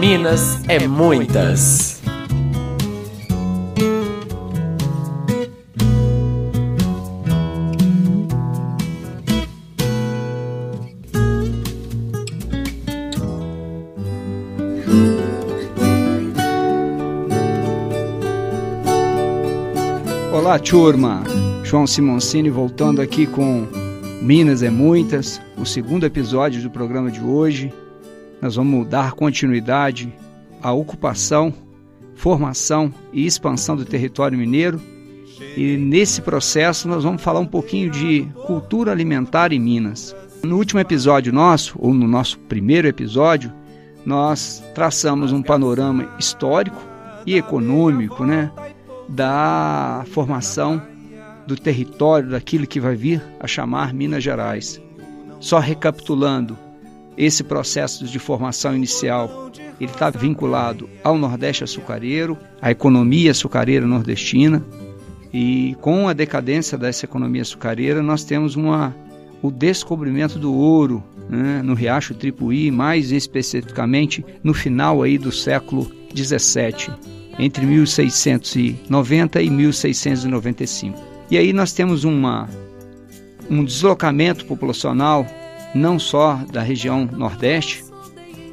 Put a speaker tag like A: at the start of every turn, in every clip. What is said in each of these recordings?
A: Minas é muitas.
B: Olá, turma! João Simoncini voltando aqui com Minas é Muitas, o segundo episódio do programa de hoje. Nós vamos dar continuidade à ocupação, formação e expansão do território mineiro. E nesse processo nós vamos falar um pouquinho de cultura alimentar em Minas. No último episódio nosso, ou no nosso primeiro episódio, nós traçamos um panorama histórico e econômico, né, da formação do território, daquilo que vai vir a chamar Minas Gerais. Só recapitulando, esse processo de formação inicial ele está vinculado ao Nordeste açucareiro, à economia açucareira nordestina, e com a decadência dessa economia açucareira nós temos uma, o descobrimento do ouro né, no Riacho Tripuí, mais especificamente no final aí do século 17 entre 1690 e 1695. E aí nós temos uma, um deslocamento populacional não só da região Nordeste,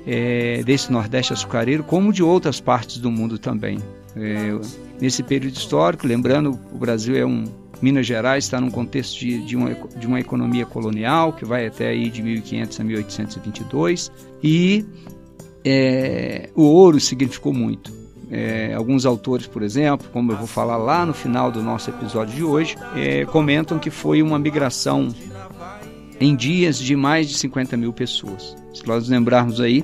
B: é, desse Nordeste açucareiro, como de outras partes do mundo também. É, nesse período histórico, lembrando, o Brasil é um Minas Gerais está num contexto de, de, uma, de uma economia colonial que vai até aí de 1500 a 1822 e é, o ouro significou muito. É, alguns autores, por exemplo, como eu vou falar lá no final do nosso episódio de hoje, é, comentam que foi uma migração em dias de mais de 50 mil pessoas. Se nós lembrarmos aí,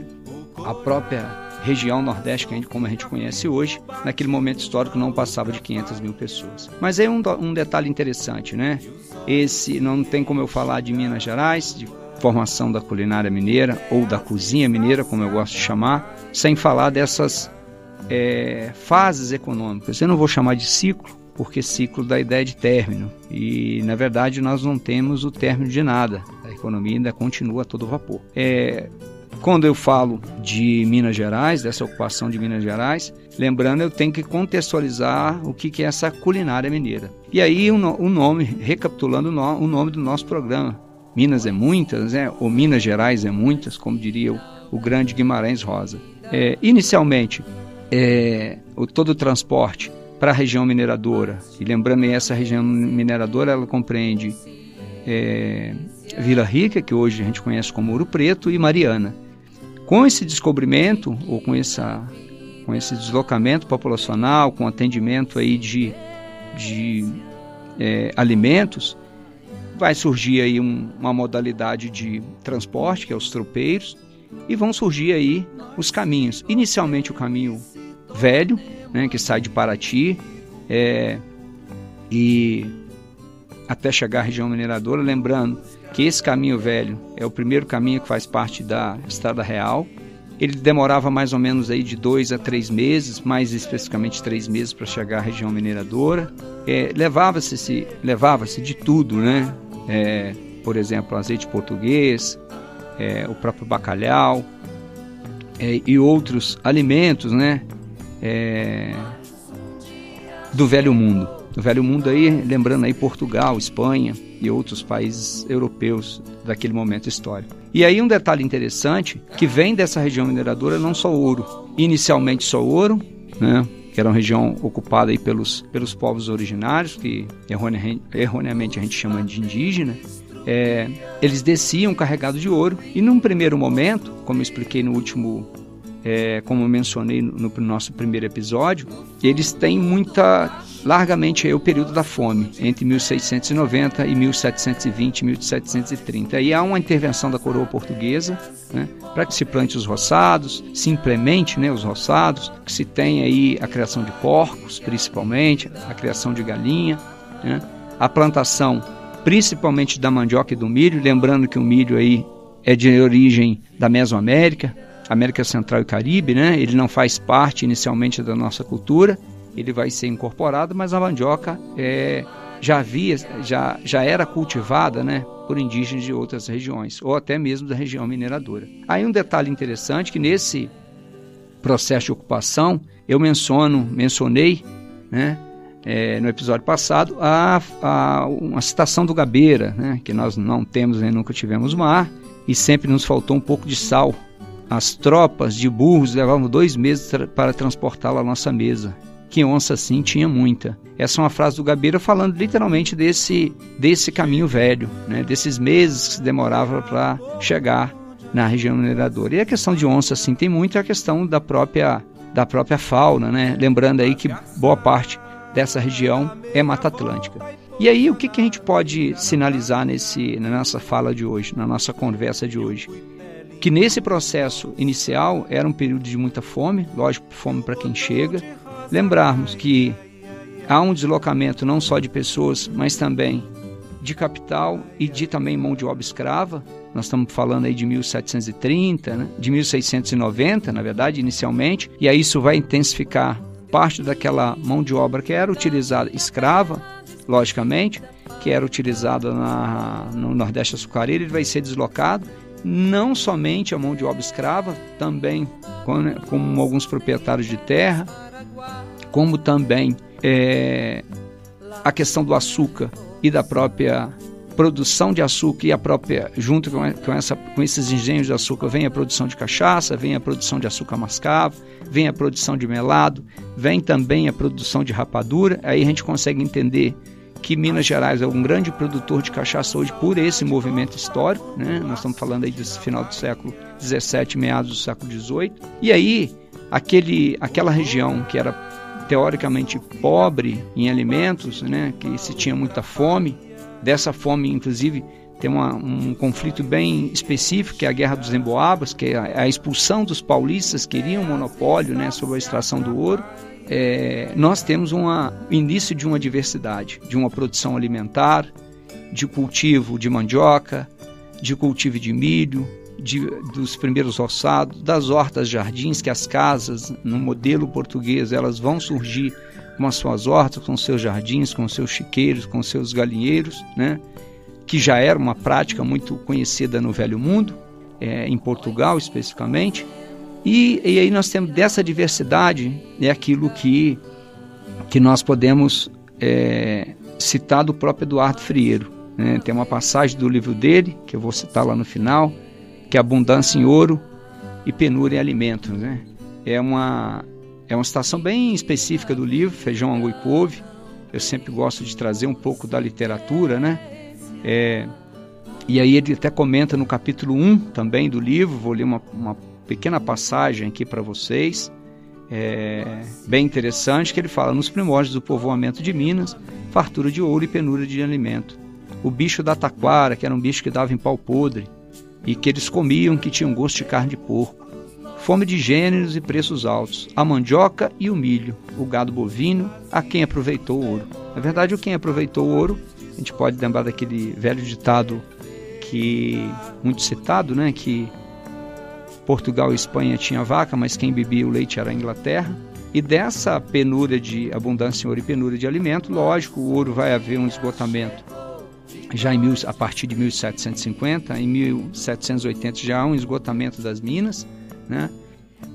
B: a própria região Nordeste, que a gente, como a gente conhece hoje, naquele momento histórico não passava de 500 mil pessoas. Mas aí um, um detalhe interessante, né? Esse não tem como eu falar de Minas Gerais, de formação da culinária mineira ou da cozinha mineira, como eu gosto de chamar, sem falar dessas é, fases econômicas. Eu não vou chamar de ciclo, porque ciclo dá ideia de término. E, na verdade, nós não temos o término de nada. A economia ainda continua a todo vapor. É, quando eu falo de Minas Gerais, dessa ocupação de Minas Gerais, lembrando, eu tenho que contextualizar o que, é essa culinária mineira. E aí, o, o nome, recapitulando o nome do nosso programa, Minas é Muitas, né? ou Minas Gerais é Muitas, como diria o, o grande Guimarães Rosa. É, inicialmente, é, o, todo o transporte para a região mineradora. E lembrando essa região mineradora ela compreende é, Vila Rica, que hoje a gente conhece como Ouro Preto, e Mariana. Com esse descobrimento, ou com, essa, com esse deslocamento populacional, com atendimento aí de, de é, alimentos, vai surgir aí um, uma modalidade de transporte, que é os tropeiros, e vão surgir aí os caminhos. Inicialmente o caminho velho, né, que sai de Paraty é, e até chegar à região mineradora, lembrando que esse caminho velho é o primeiro caminho que faz parte da Estrada Real. Ele demorava mais ou menos aí de dois a três meses, mais especificamente três meses para chegar à região mineradora. É, levava-se levava-se de tudo, né? É, por exemplo, azeite português, é, o próprio bacalhau é, e outros alimentos, né? É, do Velho Mundo. Do Velho Mundo aí, lembrando aí Portugal, Espanha e outros países europeus daquele momento histórico. E aí um detalhe interessante, que vem dessa região mineradora não só ouro, inicialmente só ouro, né, que era uma região ocupada aí pelos, pelos povos originários, que erroneamente, erroneamente a gente chama de indígena, é, eles desciam carregados de ouro e num primeiro momento, como eu expliquei no último é, como eu mencionei no, no, nosso primeiro episódio, eles têm muita, largamente aí, o período da fome, entre 1690 e 1720, 1730. Aí há uma intervenção da coroa portuguesa né, para que se plante os roçados, se implemente né, os roçados, que se tenha aí a criação de porcos, principalmente, a criação de galinha, né, a plantação principalmente da mandioca e do milho, lembrando que o milho aí é de origem da Mesoamérica, América Central e Caribe, né? Ele não faz parte inicialmente da nossa cultura, ele vai ser incorporado, mas a mandioca é, já havia, já, já era cultivada, né? Por indígenas de outras regiões, ou até mesmo da região mineradora. Aí um detalhe interessante que nesse processo de ocupação, eu menciono, mencionei, né, é, no episódio passado, a, a, uma citação do Gabeira, né, que nós não temos nem nunca tivemos mar, e sempre nos faltou um pouco de sal. As tropas de burros levavam dois meses tra para transportá-la à nossa mesa. Que onça assim tinha muita. Essa é uma frase do Gabeira falando literalmente desse, desse caminho velho, né, desses meses que se demorava para chegar na região mineradora. E a questão de onça assim tem muito é a questão da própria da própria fauna, né? Lembrando aí que boa parte dessa região é Mata Atlântica. E aí, o que, que a gente pode sinalizar nesse, na nossa fala de hoje, na nossa conversa de hoje? Que nesse processo inicial era um período de muita fome, lógico, fome para quem chega. Lembrarmos que há um deslocamento não só de pessoas, mas também de capital e de também mão de obra escrava. Nós estamos falando aí de 1730, né? de 1690, na verdade, inicialmente, e aí isso vai intensificar parte daquela mão de obra que era utilizada escrava, logicamente, que era utilizada na, no Nordeste açucareiro, ele vai ser deslocado. Não somente a mão de obra escrava, também como, como alguns proprietários de terra, como também é, a questão do açúcar e da própria produção de açúcar e a própria, junto com, essa, com esses engenhos de açúcar, vem a produção de cachaça, vem a produção de açúcar mascavo, vem a produção de melado, vem também a produção de rapadura. Aí a gente consegue entender que Minas Gerais é um grande produtor de cachaça hoje por esse movimento histórico, né? Nós estamos falando aí desse final do século XVII, meados do século XVIII. E aí, aquele, aquela região que era teoricamente pobre em alimentos, né? Que se tinha muita fome, dessa fome, inclusive, tem uma, um conflito bem específico, que é a Guerra dos Emboabas, que é a, a expulsão dos paulistas que queriam monopólio né, sobre a extração do ouro. É, nós temos um início de uma diversidade, de uma produção alimentar, de cultivo de mandioca, de cultivo de milho, de, dos primeiros roçados, das hortas jardins, que as casas, no modelo português, elas vão surgir com as suas hortas, com seus jardins, com seus chiqueiros, com seus galinheiros, né? que já era uma prática muito conhecida no Velho Mundo, é, em Portugal especificamente. E, e, aí nós temos dessa diversidade é aquilo que, que nós podemos é, citar do próprio Eduardo Frieiro. Né? Tem uma passagem do livro dele, que eu vou citar lá no final, que é Abundância em Ouro e Penúria em Alimentos. Né? É uma, é uma citação bem específica do livro, Feijão, Angu e Couve. Eu sempre gosto de trazer um pouco da literatura, né? É, e aí ele até comenta no capítulo 1 também do livro, vou ler uma, uma pequena passagem aqui para vocês, é, bem interessante, que ele fala, nos primórdios do povoamento de Minas, fartura de ouro e penura de alimento. O bicho da taquara, que era um bicho que dava em pau podre, e que eles comiam que tinham gosto de carne de porco fome de gêneros e preços altos, a mandioca e o milho, o gado bovino, a quem aproveitou o ouro. Na verdade, o quem aproveitou o ouro, a gente pode lembrar daquele velho ditado que muito citado, né, que Portugal e Espanha tinha vaca, mas quem bebia o leite era a Inglaterra. E dessa penúria de abundância em ouro e penúria de alimento, lógico, o ouro vai haver um esgotamento já em a partir de 1750, em 1780 já há um esgotamento das minas, né?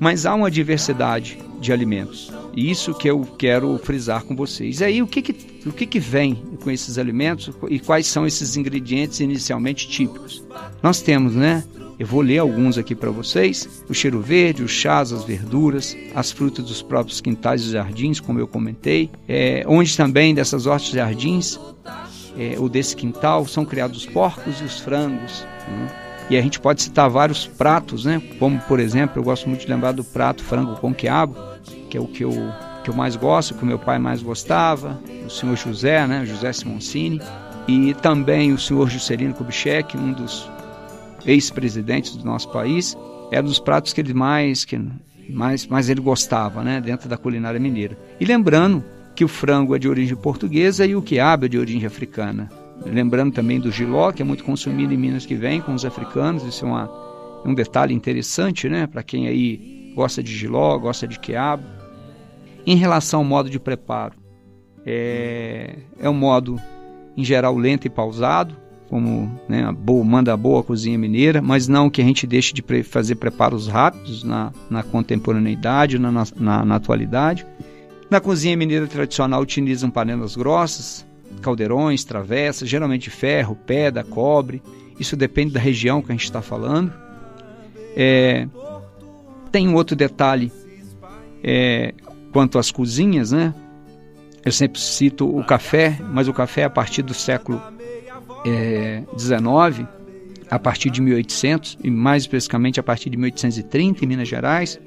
B: Mas há uma diversidade de alimentos. E isso que eu quero frisar com vocês. E aí, o que, que, o que, que vem com esses alimentos e quais são esses ingredientes inicialmente típicos? Nós temos, né? Eu vou ler alguns aqui para vocês: o cheiro verde, os chás, as verduras, as frutas dos próprios quintais e jardins, como eu comentei, é, onde também dessas hortas e jardins, é, ou desse quintal, são criados os porcos e os frangos. Né? E a gente pode citar vários pratos, né? Como, por exemplo, eu gosto muito de lembrar do prato frango com quiabo, que é o que eu, que eu mais gosto, que o meu pai mais gostava, o senhor José, né? José Simoncini, e também o senhor Juscelino Kubitschek, um dos ex-presidentes do nosso país, era um dos pratos que ele mais, que mais, mais ele gostava, né? Dentro da culinária mineira. E lembrando que o frango é de origem portuguesa e o quiabo é de origem africana. Lembrando também do giló, que é muito consumido em Minas que vem com os africanos. Isso é uma, um detalhe interessante, né? Para quem aí gosta de giló, gosta de quiabo. Em relação ao modo de preparo, é, é um modo, em geral, lento e pausado, como né, a boa, manda a boa cozinha mineira, mas não que a gente deixe de pre fazer preparos rápidos na, na contemporaneidade, na, na, na atualidade. Na cozinha mineira tradicional utilizam panelas grossas, caldeirões, travessas, geralmente ferro, pedra, cobre. Isso depende da região que a gente está falando. É, tem um outro detalhe é, quanto às cozinhas, né? Eu sempre cito o café, mas o café a partir do século XIX, é, a partir de 1800 e mais especificamente a partir de 1830 em Minas Gerais.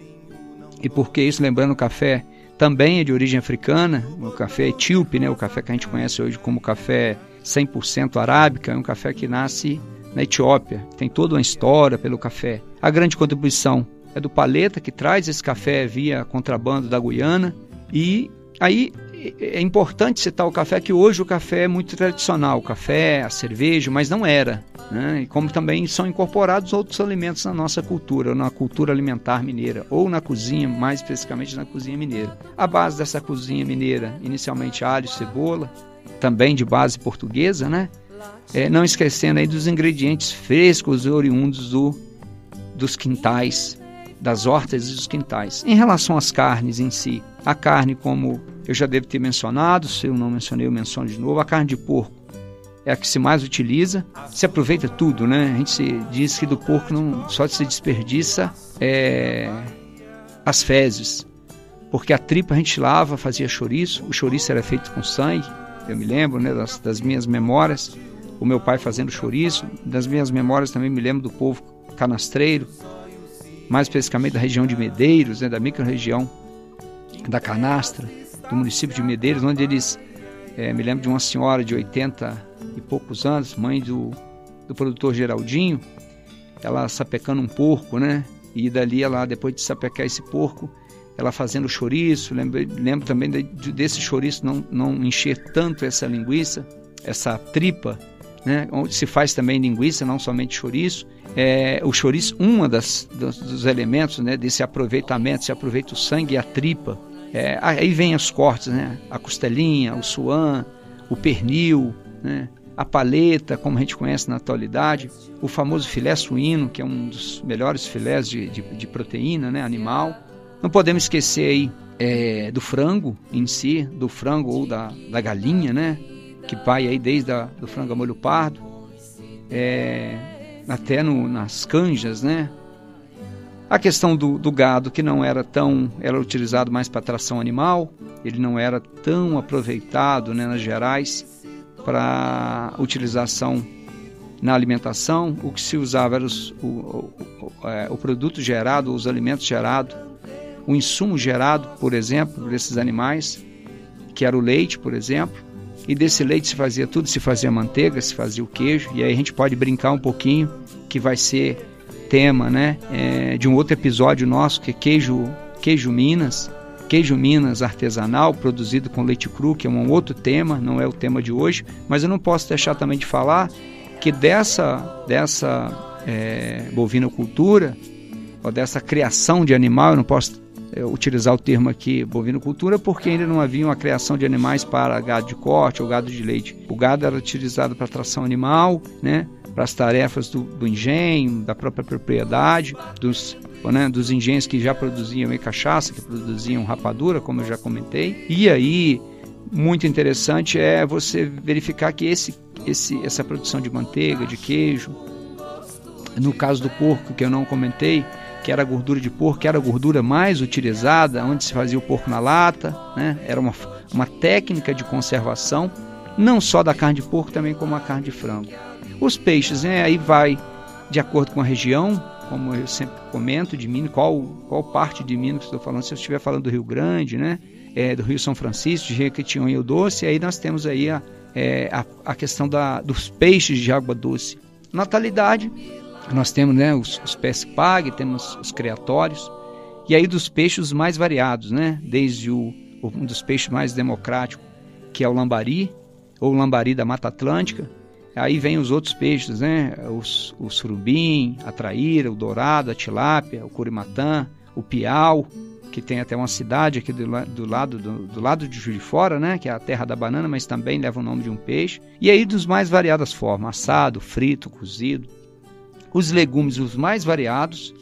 B: E por que isso? Lembrando o café também é de origem africana, o café etíope, né? o café que a gente conhece hoje como café 100% arábica, é um café que nasce na Etiópia, tem toda uma história pelo café. A grande contribuição é do Paleta, que traz esse café via contrabando da Guiana. E aí é importante citar o café, que hoje o café é muito tradicional, o café, a cerveja, mas não era. Né? E como também são incorporados outros alimentos na nossa cultura, na cultura alimentar mineira, ou na cozinha, mais especificamente na cozinha mineira. A base dessa cozinha mineira, inicialmente alho, cebola, também de base portuguesa, né? É, não esquecendo aí dos ingredientes frescos e oriundos do, dos quintais das hortas e dos quintais. Em relação às carnes em si, a carne, como eu já devo ter mencionado, se eu não mencionei, eu menciono de novo, a carne de porco é a que se mais utiliza. Se aproveita tudo, né? A gente se diz que do porco não só se desperdiça é, as fezes, porque a tripa a gente lava, fazia chouriço, o chouriço era feito com sangue, eu me lembro né, das, das minhas memórias, o meu pai fazendo chouriço, das minhas memórias também me lembro do povo canastreiro, mais especificamente da região de Medeiros, né, da microrregião da Canastra, do município de Medeiros, onde eles, é, me lembro de uma senhora de 80 e poucos anos, mãe do, do produtor Geraldinho, ela sapecando um porco, né? E dali ela, depois de sapecar esse porco, ela fazendo chouriço, lembro, lembro também de, desse chouriço não, não encher tanto essa linguiça, essa tripa, né? Onde se faz também linguiça, não somente chouriço, é, o chouriço, das dos, dos, elementos né, desse aproveitamento, se aproveita o sangue e a tripa. É, aí vem os cortes, né? A costelinha, o suan, o pernil, né? a paleta, como a gente conhece na atualidade, o famoso filé suíno, que é um dos melhores filés de, de, de proteína né, animal. Não podemos esquecer aí é, do frango em si, do frango ou da, da galinha, né? Que vai aí desde a, do frango a molho pardo. É, até no, nas canjas, né? A questão do, do, gado, que não era tão, era utilizado mais para tração animal, ele não era tão aproveitado né, nas gerais para utilização na alimentação. O que se usava era os, o, o, o, é, o produto gerado, os alimentos gerados, o insumo gerado, por exemplo, por esses animais, que era o leite, por exemplo, e desse leite se fazia tudo, se fazia manteiga, se fazia o queijo, e aí a gente pode brincar um pouquinho, que vai ser tema, né, é, de um outro episódio nosso, que é queijo, queijo Minas, queijo Minas artesanal, produzido com leite cru, que é um outro tema, não é o tema de hoje, mas eu não posso deixar também de falar que dessa, dessa é, bovinocultura, ou dessa criação de animal, eu não posso utilizar o termo aqui bovinocultura porque ainda não havia uma criação de animais para gado de corte ou gado de leite. O gado era utilizado para tração animal, né, para as tarefas do, do engenho, da própria propriedade, dos né, dos engenhos que já produziam cachaça, que produziam rapadura, como eu já comentei. E aí, muito interessante é você verificar que esse, esse, essa produção de manteiga, de queijo, no caso do porco, que eu não comentei, que era a gordura de porco, que era a gordura mais utilizada, onde se fazia o porco na lata, né? era uma, uma técnica de conservação, não só da carne de porco, também como a carne de frango. Os peixes, né? aí vai de acordo com a região, como eu sempre comento, de Minas, qual, qual parte de Minas que estou falando, se eu estiver falando do Rio Grande, né? É, do Rio São Francisco, de Jequitinhonha e o Doce, aí nós temos aí a, é, a, a questão da, dos peixes de água doce. Natalidade, nós temos né, os, os pag, temos os criatórios, e aí dos peixes mais variados, né? Desde o, um dos peixes mais democráticos, que é o lambari, ou lambari da Mata Atlântica. Aí vem os outros peixes, né? Os, o surubim, a traíra, o dourado, a tilápia, o curimatã, o piau, que tem até uma cidade aqui do, do lado do, do, lado de Juiz de Fora, né, que é a terra da banana, mas também leva o nome de um peixe. E aí dos mais variadas formas, assado, frito, cozido. Os legumes os mais variados,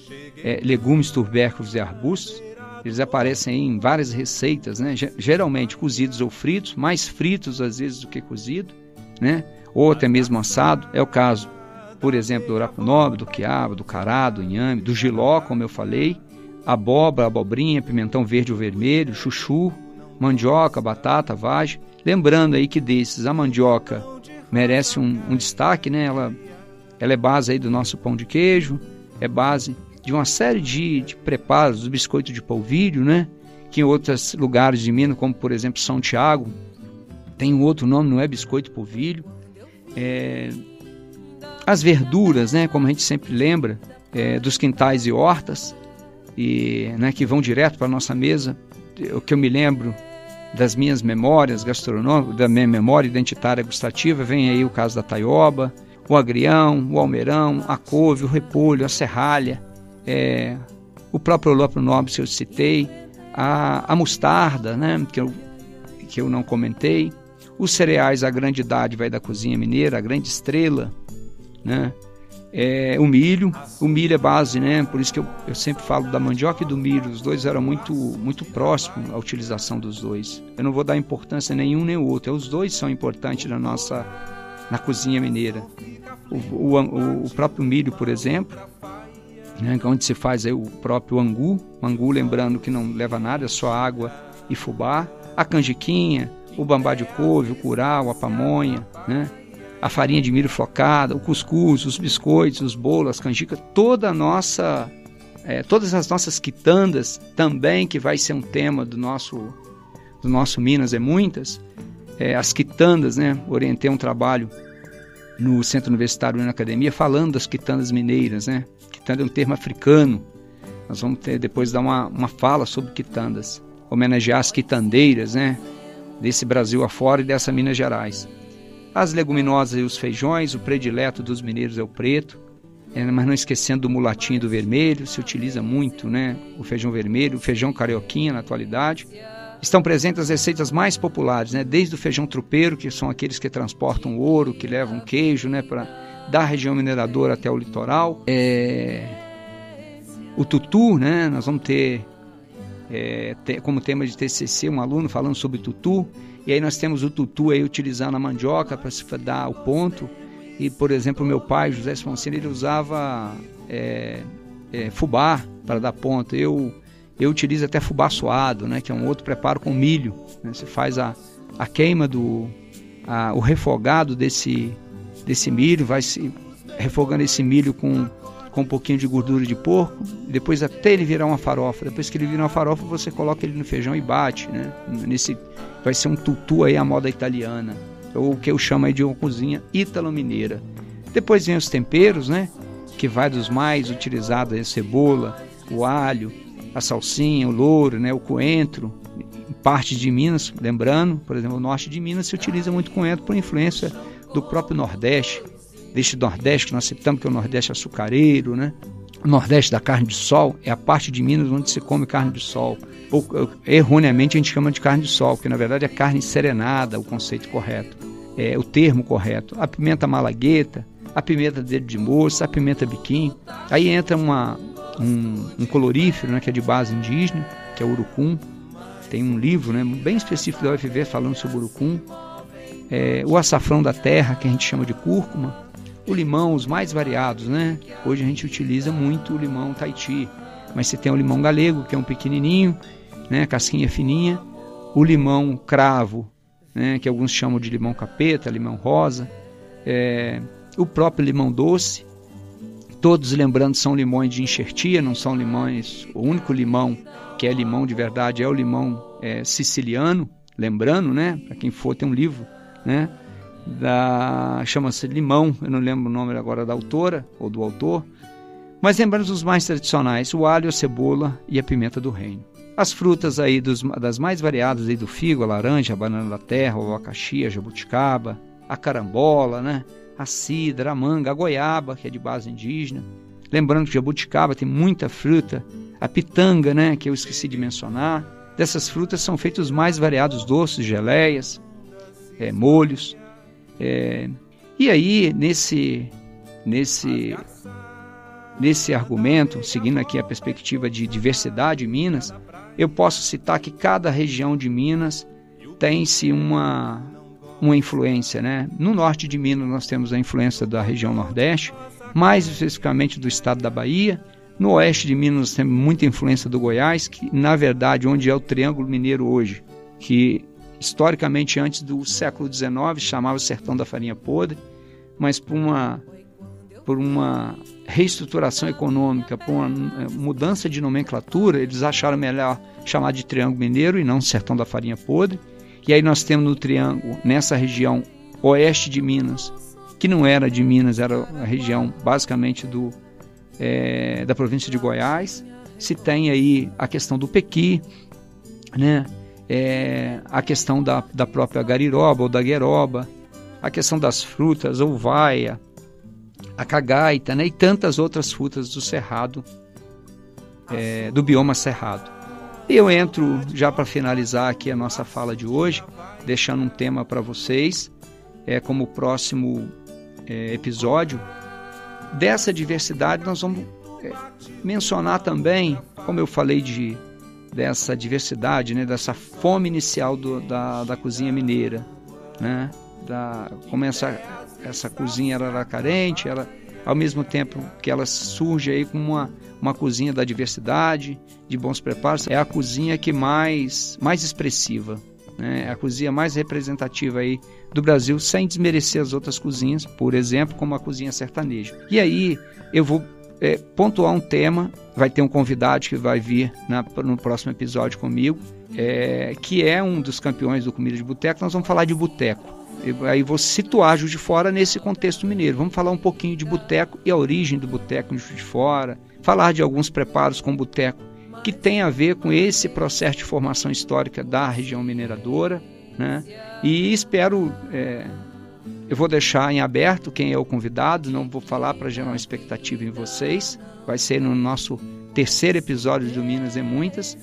B: é, legumes, tubérculos e arbustos, eles aparecem em várias receitas, né? geralmente cozidos ou fritos, mais fritos às vezes do que cozido, né? ou até mesmo assado. É o caso, por exemplo, do oracunobre, do quiabo, do cará, do inhame, do giló, como eu falei, abóbora, abobrinha, pimentão verde ou vermelho, chuchu, mandioca, batata, vagem. Lembrando aí que desses a mandioca merece um, um destaque, né? Ela, ela é base aí do nosso pão de queijo, é base de uma série de, de preparos, do biscoito de polvilho, né? Que em outros lugares de Minas, como por exemplo São Tiago, tem um outro nome, não é biscoito polvilho. É, as verduras, né? Como a gente sempre lembra, é, dos quintais e hortas, e né, que vão direto para a nossa mesa. O que eu me lembro das minhas memórias gastronômicas, da minha memória identitária gustativa, vem aí o caso da taioba, o agrião, o almeirão, a couve, o repolho, a serralha, é, o próprio lópio nobre que eu citei, a, a mostarda, né, que, eu, que eu não comentei, os cereais, a grande idade vai da cozinha mineira, a grande estrela, né, é, o milho, o milho é base, né, por isso que eu, eu sempre falo da mandioca e do milho, os dois eram muito, muito próximos a utilização dos dois. Eu não vou dar importância nenhum nem outro, os dois são importantes na nossa na cozinha mineira. O, o, o próprio milho, por exemplo, né, é onde se faz aí o próprio angu, angu lembrando que não leva nada, é só água e fubá, a canjiquinha, o bambá de couve, o curau, a pamonha, né, a farinha de milho flocada, o cuscuz, os biscoitos, os bolos, as canjicas, toda a nossa, é, todas as nossas quitandas também, que vai ser um tema do nosso, do nosso Minas é muitas, é, as quitandas, né, orientei um trabalho no Centro Universitário na Academia falando das quitandas mineiras, né, Quitanda é um termo africano. Nós vamos ter depois dar uma, uma fala sobre quitandas, homenagear as quitandeiras, né? Desse Brasil afora e dessa Minas Gerais. As leguminosas e os feijões, o predileto dos mineiros é o preto, é, mas não esquecendo do mulatinho do vermelho, se utiliza muito, né? O feijão vermelho, o feijão carioquinha na atualidade. Estão presentes as receitas mais populares, né? Desde o feijão tropeiro, que são aqueles que transportam ouro, que levam queijo, né? Para da região mineradora até o litoral. É, o tutu, né? Nós vamos ter, é, como tema de TCC um aluno falando sobre tutu. E aí nós temos o tutu aí utilizando a mandioca para se dar o ponto. E, por exemplo, meu pai, José Sfoncini, ele usava é, é, fubá para dar ponto. Eu, eu utilizo até fubá suado, né? Que é um outro preparo com milho. Né? Você faz a, a queima do... A, o refogado desse desse milho, vai se refogando esse milho com, com um pouquinho de gordura de porco, depois até ele virar uma farofa. Depois que ele vira uma farofa, você coloca ele no feijão e bate, né? Nesse vai ser um tutu aí a moda italiana, ou o que eu chamo aí de uma cozinha italo-mineira. Depois vem os temperos, né? Que vai dos mais utilizados, a cebola, o alho, a salsinha, o louro, né? O coentro, parte de Minas, lembrando, por exemplo, o norte de Minas se utiliza muito coentro por influência do próprio Nordeste, deste Nordeste que nós citamos, que é o Nordeste açucareiro, né? O Nordeste da carne de sol é a parte de Minas onde se come carne de sol. Ou, erroneamente a gente chama de carne de sol, que na verdade é carne serenada, o conceito correto, é o termo correto. A pimenta malagueta, a pimenta dedo de moça, a pimenta biquim. Aí entra uma, um, um colorífero, né, que é de base indígena, que é o urucum. Tem um livro né, bem específico da UFV falando sobre o urucum é, o açafrão da terra, que a gente chama de cúrcuma, o limão, os mais variados, né? Hoje a gente utiliza muito o limão Tahiti, mas você tem o limão galego, que é um pequenininho, né? Casquinha fininha, o limão cravo, né? Que alguns chamam de limão capeta, limão rosa, é, o próprio limão doce. Todos lembrando são limões de enxertia, não são limões. O único limão que é limão de verdade é o limão é, siciliano. Lembrando, né? Para quem for, tem um livro né? Da chama-se Limão, eu não lembro o nome agora da autora ou do autor, mas lembrando os mais tradicionais, o alho, a cebola e a pimenta do reino. As frutas aí dos, das mais variadas aí do figo, a laranja, a banana da terra, o abacaxi, a jabuticaba, a carambola, né? A cidra, a manga, a goiaba, que é de base indígena. Lembrando que jabuticaba tem muita fruta a pitanga, né, que eu esqueci de mencionar. Dessas frutas são feitos os mais variados doces, geleias, é, molhos. É, e aí, nesse, nesse, nesse argumento, seguindo aqui a perspectiva de diversidade em Minas, eu posso citar que cada região de Minas tem-se uma, uma influência. Né? No norte de Minas, nós temos a influência da região Nordeste, mais especificamente do estado da Bahia. No oeste de Minas, nós temos muita influência do Goiás, que, na verdade, onde é o Triângulo Mineiro hoje, que historicamente antes do século XIX chamava Sertão da Farinha Podre, mas por uma por uma reestruturação econômica, por uma eh, mudança de nomenclatura, eles acharam melhor chamar de Triângulo Mineiro e não Sertão da Farinha Podre. E aí nós temos no Triângulo, nessa região oeste de Minas, que não era de Minas, era a região basicamente do, é, da província de Goiás. Se tem aí a questão do Pequi, né? É, a questão da, da própria gariroba ou da gueroba, a questão das frutas, a uvaia, a cagaita né, e tantas outras frutas do cerrado, é, do bioma cerrado. E eu entro já para finalizar aqui a nossa fala de hoje, deixando um tema para vocês, é, como próximo é, episódio. Dessa diversidade, nós vamos é, mencionar também, como eu falei de dessa diversidade, né, dessa fome inicial do, da, da cozinha mineira, né, da, como essa, essa cozinha era carente, ela, ao mesmo tempo que ela surge aí como uma, uma cozinha da diversidade, de bons preparos, é a cozinha que mais, mais expressiva, né, é a cozinha mais representativa aí do Brasil, sem desmerecer as outras cozinhas, por exemplo, como a cozinha sertaneja. E aí eu vou é, pontuar um tema. Vai ter um convidado que vai vir na, no próximo episódio comigo, é, que é um dos campeões do Comida de Boteco. Nós vamos falar de boteco. Aí vou situar Juiz de Fora nesse contexto mineiro. Vamos falar um pouquinho de boteco e a origem do boteco em Juiz de Fora. Falar de alguns preparos com boteco que tem a ver com esse processo de formação histórica da região mineradora. Né? E espero é, eu vou deixar em aberto quem é o convidado, não vou falar para gerar uma expectativa em vocês. Vai ser no nosso terceiro episódio do Minas e Muitas.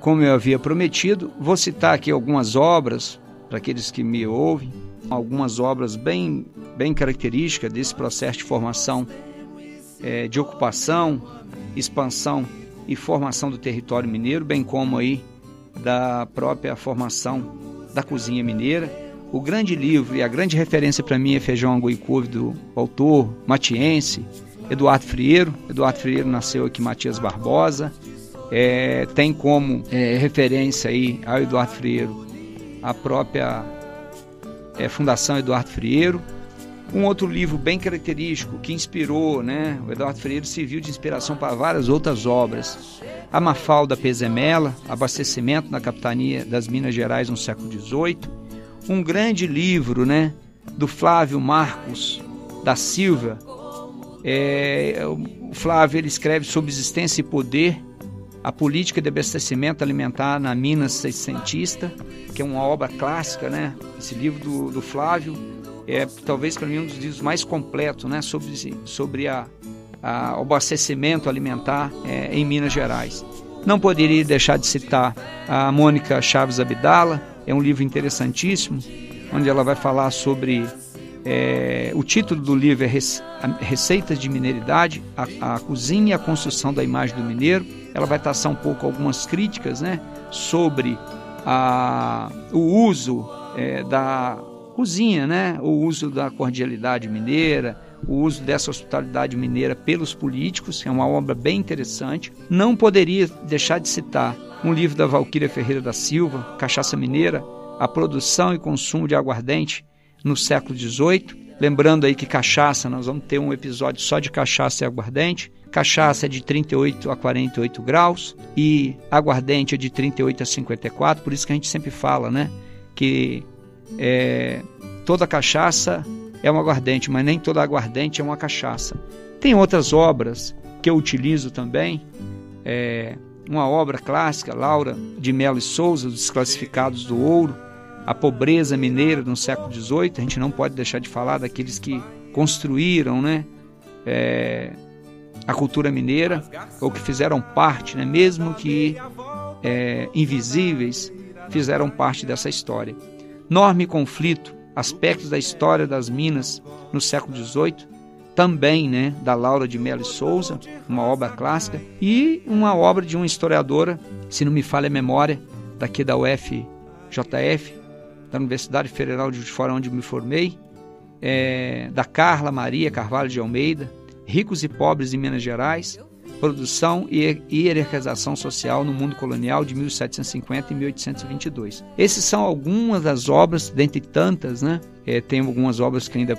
B: Como eu havia prometido, vou citar aqui algumas obras para aqueles que me ouvem, algumas obras bem, bem características desse processo de formação, é, de ocupação, expansão e formação do território mineiro, bem como aí da própria formação da cozinha mineira o grande livro e a grande referência para mim é Feijão Angu do autor matiense Eduardo Frieiro. Eduardo Frieiro nasceu aqui Matias Barbosa. É, tem como é, referência aí ao Eduardo Frieiro a própria é, Fundação Eduardo Frieiro. Um outro livro bem característico que inspirou, né? O Eduardo Freire serviu de inspiração para várias outras obras. A Mafalda Pezemela, Abastecimento na Capitania das Minas Gerais no século XVIII um grande livro né, do Flávio Marcos da Silva. É, o Flávio ele escreve sobre existência e poder, a política de abastecimento alimentar na Minas Seiscentista, que é uma obra clássica, né? Esse livro do, do Flávio é talvez para mim um dos livros mais completos, né? Sobre, sobre a, a, o abastecimento alimentar é, em Minas Gerais. Não poderia deixar de citar a Mônica Chaves Abdala, é um livro interessantíssimo, onde ela vai falar sobre. É, o título do livro é Receitas de Mineridade, a, a, cozinha e a construção da imagem do mineiro. Ela vai traçar um pouco algumas críticas né, sobre a, o uso é, da cozinha, né, o uso da cordialidade mineira, o uso dessa hospitalidade mineira pelos políticos, é uma obra bem interessante. Não poderia deixar de citar um livro da Valquíria Ferreira da Silva, Cachaça Mineira, a produção e consumo de aguardente no século XVIII. Lembrando aí que cachaça, nós vamos ter um episódio só de cachaça e aguardente. Cachaça é de 38 a 48 graus e aguardente é de 38 a 54, por isso que a gente sempre fala, né? Que é, toda cachaça é um aguardente, mas nem toda aguardente é uma cachaça. Tem outras obras que eu utilizo também, é, uma obra clássica, Laura de Melo e Souza, Os Desclassificados do Ouro, A Pobreza Mineira no século XVIII. A gente não pode deixar de falar daqueles que construíram né, é, a cultura mineira ou que fizeram parte, né, mesmo que é, invisíveis, fizeram parte dessa história. Enorme conflito, aspectos da história das Minas no século XVIII, também né, da Laura de Melo e Souza, uma obra clássica, e uma obra de uma historiadora, se não me falha a memória, daqui da UFJF, da Universidade Federal de Fora, onde me formei, é, da Carla Maria Carvalho de Almeida, Ricos e Pobres em Minas Gerais, Produção e Hierarquização Social no Mundo Colonial de 1750 e 1822. Esses são algumas das obras, dentre tantas, né? É, tem algumas obras que ainda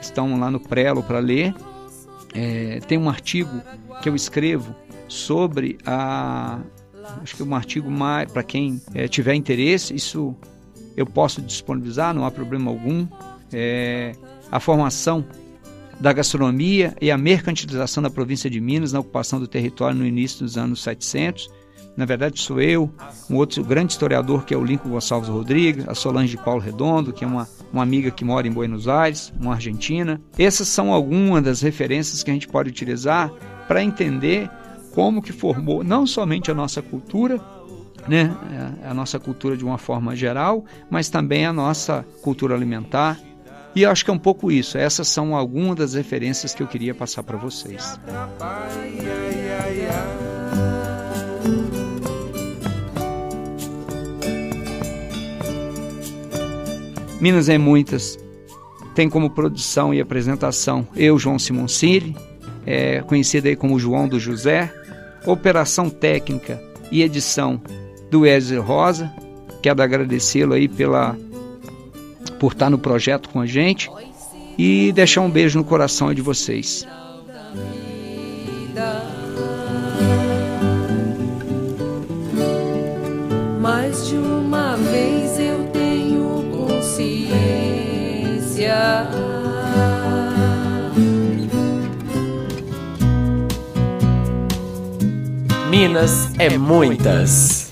B: estão lá no prelo para ler. É, tem um artigo que eu escrevo sobre a. Acho que é um artigo mais para quem é, tiver interesse. Isso eu posso disponibilizar, não há problema algum. É, a formação da gastronomia e a mercantilização da província de Minas na ocupação do território no início dos anos 700. Na verdade, sou eu, um outro grande historiador que é o Lincoln Gonçalves Rodrigues, a Solange de Paulo Redondo, que é uma, uma amiga que mora em Buenos Aires, uma argentina. Essas são algumas das referências que a gente pode utilizar para entender como que formou não somente a nossa cultura, né, a nossa cultura de uma forma geral, mas também a nossa cultura alimentar, e acho que é um pouco isso. Essas são algumas das referências que eu queria passar para vocês. Minas é muitas. Tem como produção e apresentação eu, João Simoncini, é, conhecido aí como João do José. Operação técnica e edição do Ezio Rosa. Quero agradecê-lo aí pela por estar no projeto com a gente e deixar um beijo no coração de vocês.
C: Mais de uma vez eu tenho consciência.
A: Minas é muitas.